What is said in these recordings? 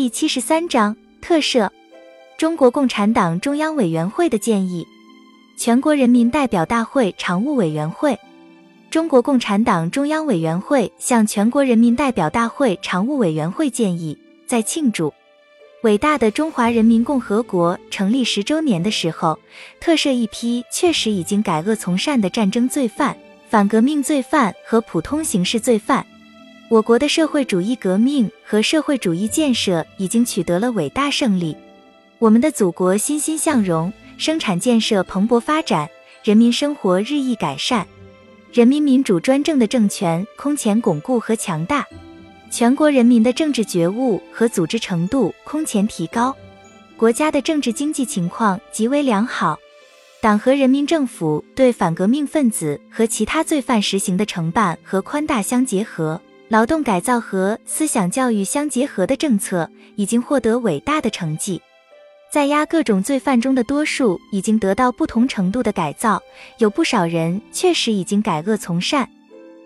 第七十三章特赦。中国共产党中央委员会的建议，全国人民代表大会常务委员会。中国共产党中央委员会向全国人民代表大会常务委员会建议，在庆祝伟大的中华人民共和国成立十周年的时候，特赦一批确实已经改恶从善的战争罪犯、反革命罪犯和普通刑事罪犯。我国的社会主义革命和社会主义建设已经取得了伟大胜利，我们的祖国欣欣向荣，生产建设蓬勃发展，人民生活日益改善，人民民主专政的政权空前巩固和强大，全国人民的政治觉悟和组织程度空前提高，国家的政治经济情况极为良好，党和人民政府对反革命分子和其他罪犯实行的惩办和宽大相结合。劳动改造和思想教育相结合的政策已经获得伟大的成绩，在押各种罪犯中的多数已经得到不同程度的改造，有不少人确实已经改恶从善。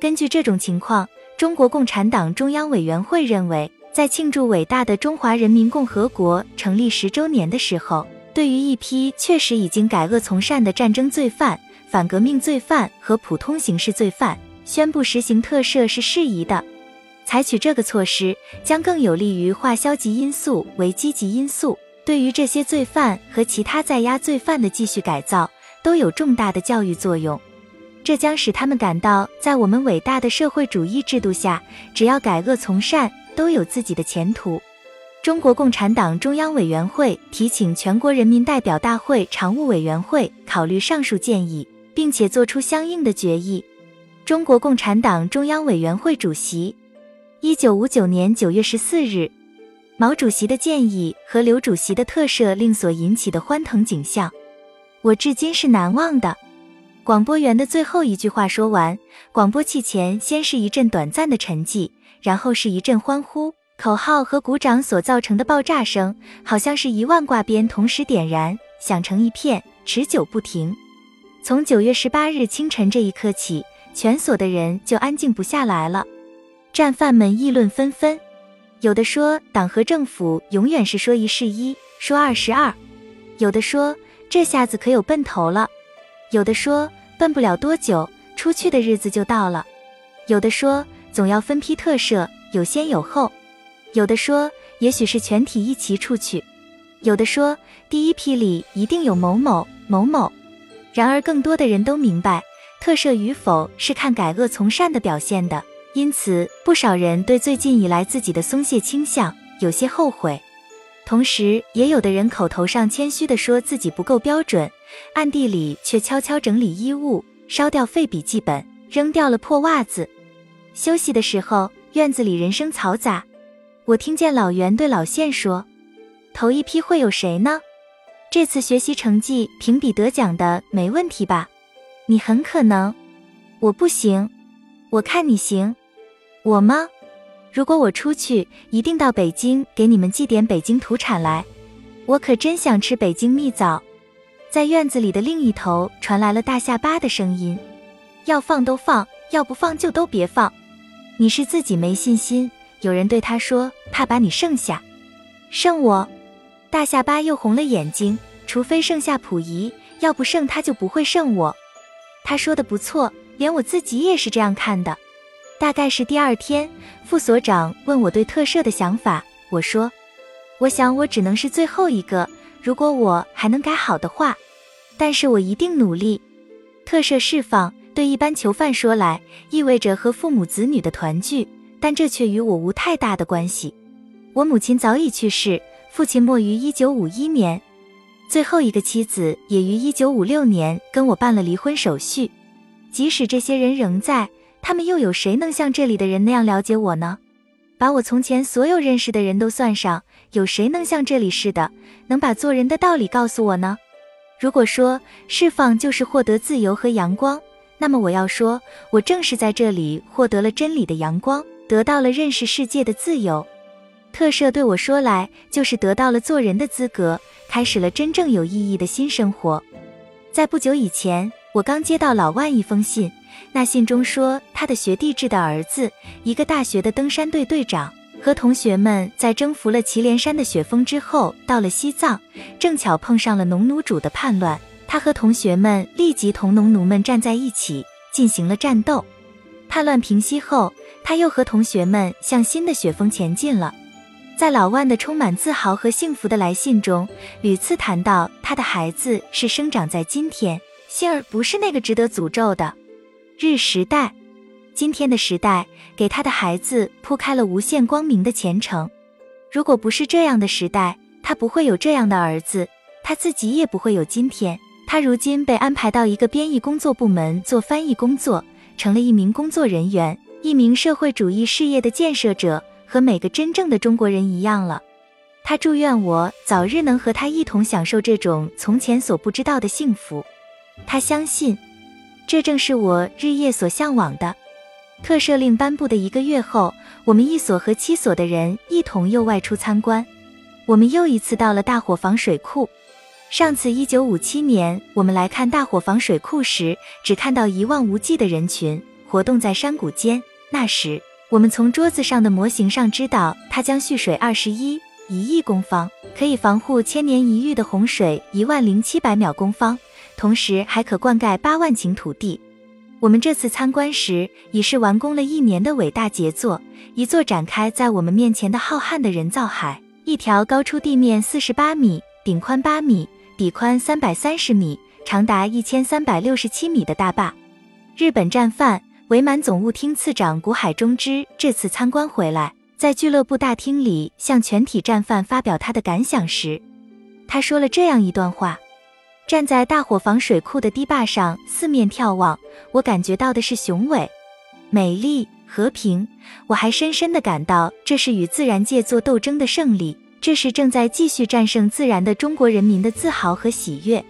根据这种情况，中国共产党中央委员会认为，在庆祝伟大的中华人民共和国成立十周年的时候，对于一批确实已经改恶从善的战争罪犯、反革命罪犯和普通刑事罪犯，宣布实行特赦是适宜的。采取这个措施将更有利于化消极因素为积极因素，对于这些罪犯和其他在押罪犯的继续改造都有重大的教育作用。这将使他们感到，在我们伟大的社会主义制度下，只要改恶从善，都有自己的前途。中国共产党中央委员会提请全国人民代表大会常务委员会考虑上述建议，并且作出相应的决议。中国共产党中央委员会主席。一九五九年九月十四日，毛主席的建议和刘主席的特赦令所引起的欢腾景象，我至今是难忘的。广播员的最后一句话说完，广播器前先是一阵短暂的沉寂，然后是一阵欢呼、口号和鼓掌所造成的爆炸声，好像是一万挂鞭同时点燃，响成一片，持久不停。从九月十八日清晨这一刻起，全所的人就安静不下来了。战犯们议论纷纷，有的说党和政府永远是说一是一，说二是二；有的说这下子可有奔头了；有的说奔不了多久，出去的日子就到了；有的说总要分批特赦，有先有后；有的说也许是全体一齐出去；有的说第一批里一定有某某某某。然而，更多的人都明白，特赦与否是看改恶从善的表现的。因此，不少人对最近以来自己的松懈倾向有些后悔，同时也有的人口头上谦虚地说自己不够标准，暗地里却悄悄整理衣物，烧掉废笔记本，扔掉了破袜子。休息的时候，院子里人声嘈杂，我听见老袁对老宪说：“头一批会有谁呢？这次学习成绩评比得奖的没问题吧？你很可能，我不行，我看你行。”我吗？如果我出去，一定到北京给你们寄点北京土产来。我可真想吃北京蜜枣。在院子里的另一头传来了大下巴的声音：“要放都放，要不放就都别放。你是自己没信心。”有人对他说：“怕把你剩下，剩我。”大下巴又红了眼睛：“除非剩下溥仪，要不剩他就不会剩我。”他说的不错，连我自己也是这样看的。大概是第二天，副所长问我对特赦的想法，我说：“我想我只能是最后一个，如果我还能改好的话，但是我一定努力。”特赦释放对一般囚犯说来意味着和父母子女的团聚，但这却与我无太大的关系。我母亲早已去世，父亲没于一九五一年，最后一个妻子也于一九五六年跟我办了离婚手续。即使这些人仍在。他们又有谁能像这里的人那样了解我呢？把我从前所有认识的人都算上，有谁能像这里似的，能把做人的道理告诉我呢？如果说释放就是获得自由和阳光，那么我要说，我正是在这里获得了真理的阳光，得到了认识世界的自由。特赦对我说来，就是得到了做人的资格，开始了真正有意义的新生活。在不久以前，我刚接到老万一封信。那信中说，他的学弟制的儿子，一个大学的登山队队长，和同学们在征服了祁连山的雪峰之后，到了西藏，正巧碰上了农奴主的叛乱。他和同学们立即同农奴们站在一起，进行了战斗。叛乱平息后，他又和同学们向新的雪峰前进了。在老万的充满自豪和幸福的来信中，屡次谈到他的孩子是生长在今天，幸而不是那个值得诅咒的日时代。今天的时代给他的孩子铺开了无限光明的前程。如果不是这样的时代，他不会有这样的儿子，他自己也不会有今天。他如今被安排到一个编译工作部门做翻译工作，成了一名工作人员，一名社会主义事业的建设者，和每个真正的中国人一样了。他祝愿我早日能和他一同享受这种从前所不知道的幸福。他相信，这正是我日夜所向往的。特赦令颁布的一个月后，我们一所和七所的人一同又外出参观。我们又一次到了大伙房水库。上次一九五七年我们来看大伙房水库时，只看到一望无际的人群活动在山谷间。那时我们从桌子上的模型上知道，它将蓄水二十一一亿公方，可以防护千年一遇的洪水一万零七百秒公方，同时还可灌溉八万顷土地。我们这次参观时，已是完工了一年的伟大杰作，一座展开在我们面前的浩瀚的人造海，一条高出地面四十八米、顶宽八米、底宽三百三十米、长达一千三百六十七米的大坝。日本战犯伪满总务厅次长谷海中之这次参观回来，在俱乐部大厅里向全体战犯发表他的感想时，他说了这样一段话。站在大伙房水库的堤坝上，四面眺望，我感觉到的是雄伟、美丽、和平。我还深深地感到，这是与自然界做斗争的胜利，这是正在继续战胜自然的中国人民的自豪和喜悦。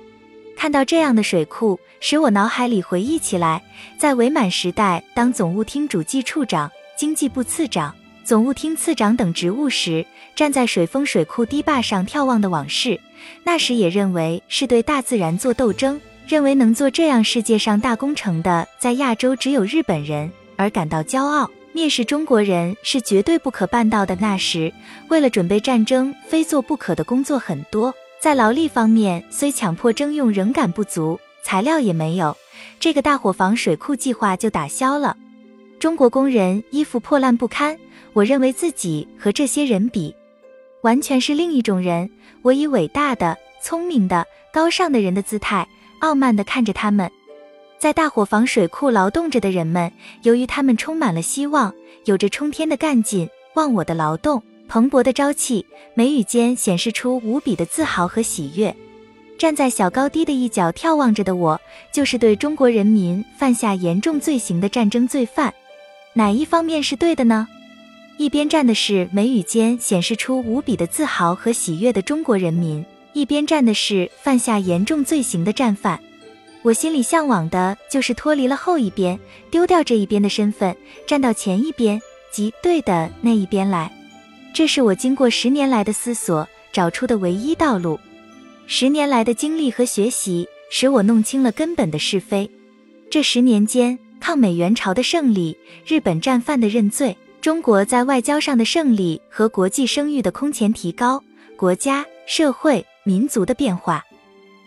看到这样的水库，使我脑海里回忆起来，在伪满时代当总务厅主计处长、经济部次长、总务厅次长等职务时，站在水丰水库堤坝上眺望的往事。那时也认为是对大自然做斗争，认为能做这样世界上大工程的，在亚洲只有日本人，而感到骄傲。蔑视中国人是绝对不可办到的。那时为了准备战争，非做不可的工作很多，在劳力方面虽强迫征用，仍感不足，材料也没有，这个大伙房水库计划就打消了。中国工人衣服破烂不堪，我认为自己和这些人比。完全是另一种人。我以伟大的、聪明的、高尚的人的姿态，傲慢地看着他们。在大伙房水库劳动着的人们，由于他们充满了希望，有着冲天的干劲，忘我的劳动，蓬勃的朝气，眉宇间显示出无比的自豪和喜悦。站在小高低的一角眺望着的我，就是对中国人民犯下严重罪行的战争罪犯。哪一方面是对的呢？一边站的是眉宇间显示出无比的自豪和喜悦的中国人民，一边站的是犯下严重罪行的战犯。我心里向往的就是脱离了后一边，丢掉这一边的身份，站到前一边，即对的那一边来。这是我经过十年来的思索找出的唯一道路。十年来的经历和学习使我弄清了根本的是非。这十年间，抗美援朝的胜利，日本战犯的认罪。中国在外交上的胜利和国际声誉的空前提高，国家、社会、民族的变化，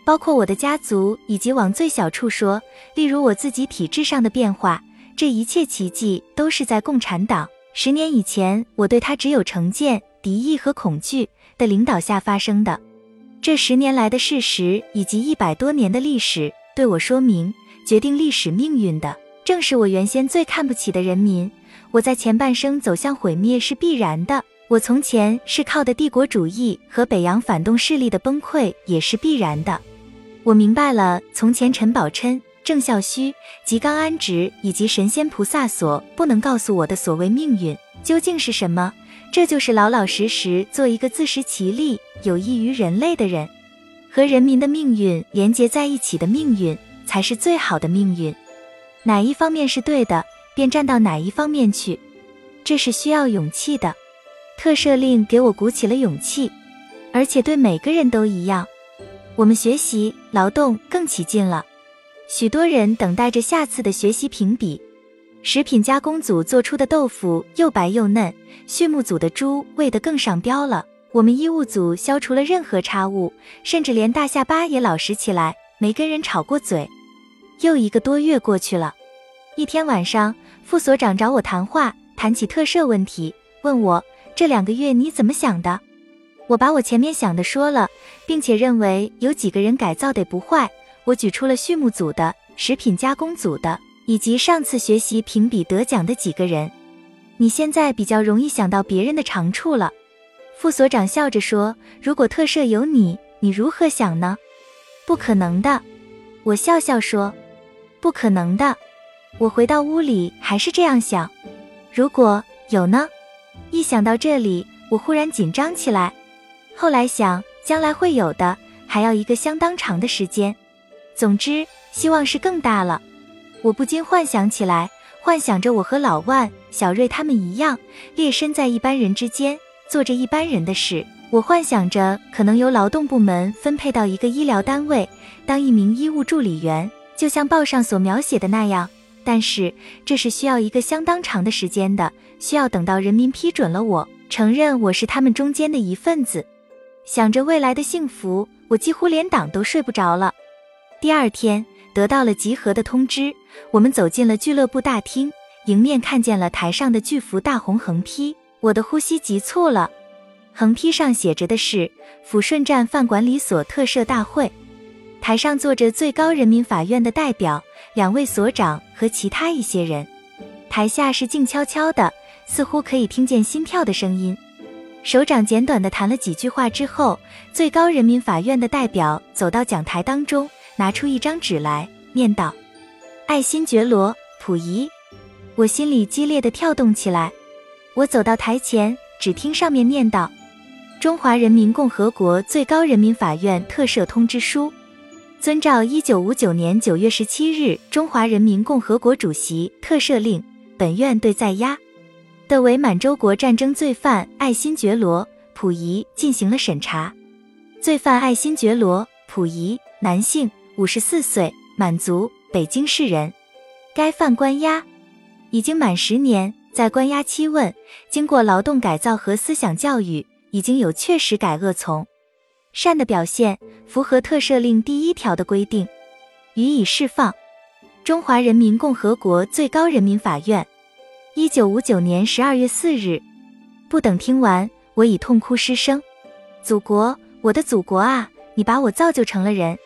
包括我的家族，以及往最小处说，例如我自己体制上的变化，这一切奇迹都是在共产党十年以前，我对他只有成见、敌意和恐惧的领导下发生的。这十年来的事实以及一百多年的历史，对我说明，决定历史命运的，正是我原先最看不起的人民。我在前半生走向毁灭是必然的，我从前是靠的帝国主义和北洋反动势力的崩溃也是必然的。我明白了，从前陈宝琛、郑孝胥、吉冈安直以及神仙菩萨所不能告诉我的所谓命运究竟是什么，这就是老老实实做一个自食其力、有益于人类的人，和人民的命运连接在一起的命运才是最好的命运。哪一方面是对的？便站到哪一方面去，这是需要勇气的。特赦令给我鼓起了勇气，而且对每个人都一样。我们学习劳动更起劲了，许多人等待着下次的学习评比。食品加工组做出的豆腐又白又嫩，畜牧组的猪喂得更上膘了。我们医务组消除了任何差误，甚至连大下巴也老实起来，没跟人吵过嘴。又一个多月过去了，一天晚上，副所长找我谈话，谈起特赦问题，问我这两个月你怎么想的。我把我前面想的说了，并且认为有几个人改造得不坏。我举出了畜牧组的、食品加工组的。以及上次学习评比得奖的几个人，你现在比较容易想到别人的长处了。副所长笑着说：“如果特赦有你，你如何想呢？”不可能的，我笑笑说：“不可能的。”我回到屋里还是这样想。如果有呢？一想到这里，我忽然紧张起来。后来想，将来会有的，还要一个相当长的时间。总之，希望是更大了。我不禁幻想起来，幻想着我和老万、小瑞他们一样，列身在一般人之间，做着一般人的事。我幻想着可能由劳动部门分配到一个医疗单位，当一名医务助理员，就像报上所描写的那样。但是这是需要一个相当长的时间的，需要等到人民批准了我，承认我是他们中间的一份子。想着未来的幸福，我几乎连党都睡不着了。第二天。得到了集合的通知，我们走进了俱乐部大厅，迎面看见了台上的巨幅大红横批，我的呼吸急促了。横批上写着的是“抚顺站饭管理所特赦大会”，台上坐着最高人民法院的代表、两位所长和其他一些人，台下是静悄悄的，似乎可以听见心跳的声音。首长简短的谈了几句话之后，最高人民法院的代表走到讲台当中。拿出一张纸来，念道：“爱新觉罗溥仪。”我心里激烈的跳动起来。我走到台前，只听上面念道：“中华人民共和国最高人民法院特赦通知书，遵照一九五九年九月十七日中华人民共和国主席特赦令，本院对在押的伪满洲国战争罪犯爱新觉罗溥仪进行了审查。罪犯爱新觉罗溥仪，男性。”五十四岁，满族，北京市人。该犯关押已经满十年，在关押期问，经过劳动改造和思想教育，已经有确实改恶从善的表现，符合特赦令第一条的规定，予以释放。中华人民共和国最高人民法院，一九五九年十二月四日。不等听完，我已痛哭失声。祖国，我的祖国啊，你把我造就成了人。